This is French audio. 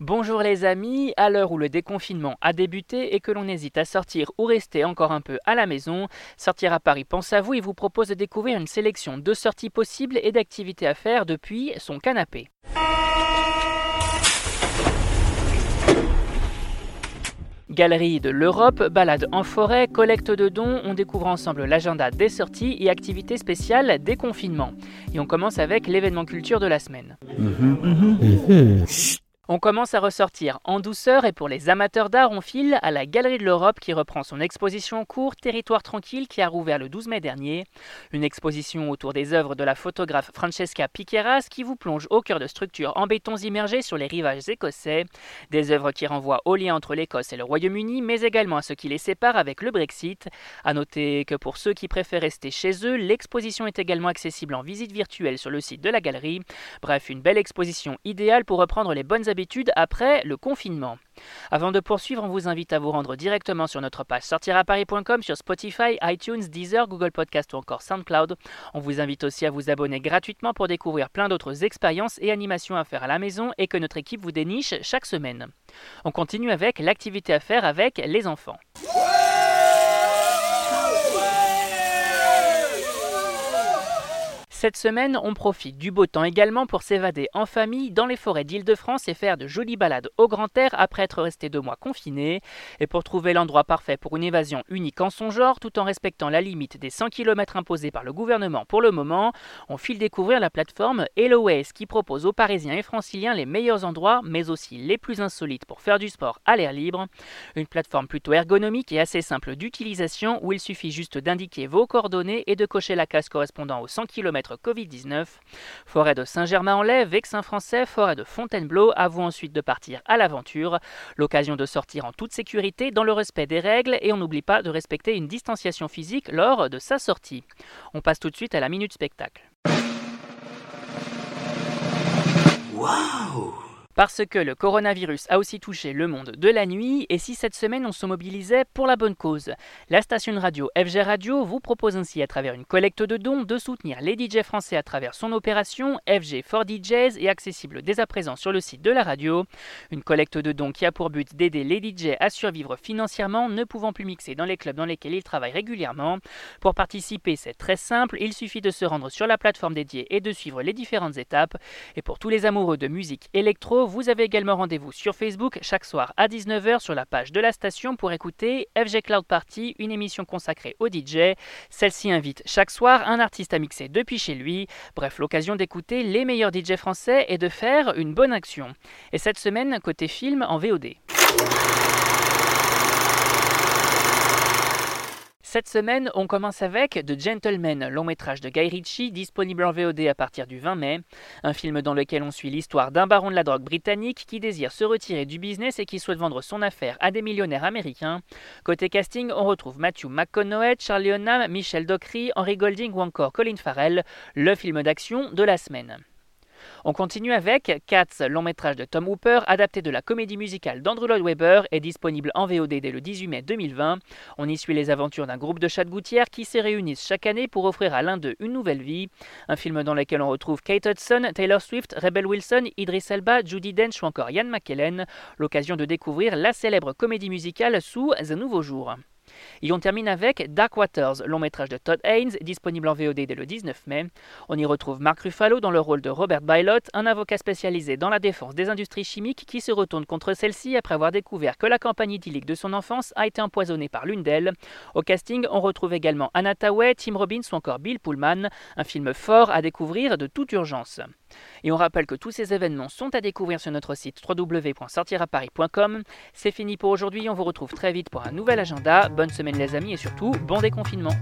Bonjour les amis, à l'heure où le déconfinement a débuté et que l'on hésite à sortir ou rester encore un peu à la maison, Sortir à Paris pense à vous et vous propose de découvrir une sélection de sorties possibles et d'activités à faire depuis son canapé. Galerie de l'Europe, balade en forêt, collecte de dons, on découvre ensemble l'agenda des sorties et activités spéciales des confinements. Et on commence avec l'événement culture de la semaine. Mhm. Mhm. On commence à ressortir en douceur et pour les amateurs d'art, on file à la Galerie de l'Europe qui reprend son exposition en cours Territoire tranquille qui a rouvert le 12 mai dernier. Une exposition autour des œuvres de la photographe Francesca Piqueras qui vous plonge au cœur de structures en béton immergés sur les rivages écossais. Des œuvres qui renvoient au lien entre l'Écosse et le Royaume-Uni, mais également à ce qui les sépare avec le Brexit. A noter que pour ceux qui préfèrent rester chez eux, l'exposition est également accessible en visite virtuelle sur le site de la galerie. Bref, une belle exposition idéale pour reprendre les bonnes habitudes après le confinement. Avant de poursuivre, on vous invite à vous rendre directement sur notre page sortiraparis.com sur Spotify, iTunes, Deezer, Google Podcast ou encore SoundCloud. On vous invite aussi à vous abonner gratuitement pour découvrir plein d'autres expériences et animations à faire à la maison et que notre équipe vous déniche chaque semaine. On continue avec l'activité à faire avec les enfants. Cette semaine, on profite du beau temps également pour s'évader en famille dans les forêts d'Île-de-France et faire de jolies balades au grand air après être resté deux mois confiné. Et pour trouver l'endroit parfait pour une évasion unique en son genre, tout en respectant la limite des 100 km imposés par le gouvernement pour le moment, on file découvrir la plateforme HelloWays qui propose aux Parisiens et Franciliens les meilleurs endroits, mais aussi les plus insolites pour faire du sport à l'air libre. Une plateforme plutôt ergonomique et assez simple d'utilisation où il suffit juste d'indiquer vos coordonnées et de cocher la case correspondant aux 100 km Covid-19. Forêt de Saint-Germain-en-Laye, Vexin-Français, forêt de Fontainebleau, à vous ensuite de partir à l'aventure. L'occasion de sortir en toute sécurité dans le respect des règles et on n'oublie pas de respecter une distanciation physique lors de sa sortie. On passe tout de suite à la minute spectacle. Waouh parce que le coronavirus a aussi touché le monde de la nuit et si cette semaine on se mobilisait pour la bonne cause. La station radio FG Radio vous propose ainsi à travers une collecte de dons de soutenir les DJ français à travers son opération FG for DJs et accessible dès à présent sur le site de la radio. Une collecte de dons qui a pour but d'aider les DJ à survivre financièrement ne pouvant plus mixer dans les clubs dans lesquels ils travaillent régulièrement. Pour participer c'est très simple, il suffit de se rendre sur la plateforme dédiée et de suivre les différentes étapes. Et pour tous les amoureux de musique électro, vous avez également rendez-vous sur Facebook chaque soir à 19h sur la page de la station pour écouter FG Cloud Party, une émission consacrée aux DJ. Celle-ci invite chaque soir un artiste à mixer depuis chez lui. Bref, l'occasion d'écouter les meilleurs DJ français et de faire une bonne action. Et cette semaine, côté film en VOD. Cette semaine, on commence avec The Gentleman, long métrage de Guy Ritchie, disponible en VOD à partir du 20 mai. Un film dans lequel on suit l'histoire d'un baron de la drogue britannique qui désire se retirer du business et qui souhaite vendre son affaire à des millionnaires américains. Côté casting, on retrouve Matthew McConaughey, Charlie Hunnam, Michel Dockery, Henry Golding ou encore Colin Farrell, le film d'action de la semaine. On continue avec Cats, long métrage de Tom Hooper, adapté de la comédie musicale d'Andrew Lloyd Webber, est disponible en VOD dès le 18 mai 2020. On y suit les aventures d'un groupe de chats de qui se réunissent chaque année pour offrir à l'un d'eux une nouvelle vie. Un film dans lequel on retrouve Kate Hudson, Taylor Swift, Rebel Wilson, Idris Elba, Judy Dench ou encore Ian McKellen. L'occasion de découvrir la célèbre comédie musicale sous The Nouveau Jour. Et on termine avec Dark Waters, long métrage de Todd Haynes, disponible en VOD dès le 19 mai. On y retrouve Mark Ruffalo dans le rôle de Robert Bylot, un avocat spécialisé dans la défense des industries chimiques qui se retourne contre celle-ci après avoir découvert que la campagne idyllique de son enfance a été empoisonnée par l'une d'elles. Au casting, on retrouve également Anna Tawai, Tim Robbins ou encore Bill Pullman, un film fort à découvrir de toute urgence. Et on rappelle que tous ces événements sont à découvrir sur notre site www.sortiraparis.com. C'est fini pour aujourd'hui, on vous retrouve très vite pour un nouvel agenda. Bonne semaine les amis et surtout bon déconfinement.